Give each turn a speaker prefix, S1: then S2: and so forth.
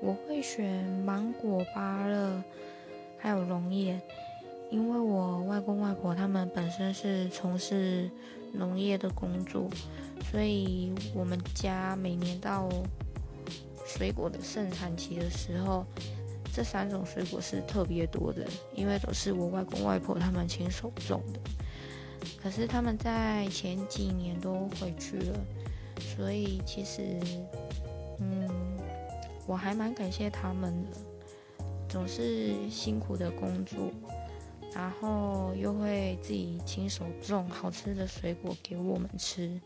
S1: 我会选芒果、芭乐，还有龙眼，因为我外公外婆他们本身是从事农业的工作，所以我们家每年到水果的盛产期的时候，这三种水果是特别多的，因为都是我外公外婆他们亲手种的。可是他们在前几年都回去了，所以其实，我还蛮感谢他们的，总是辛苦的工作，然后又会自己亲手种好吃的水果给我们吃。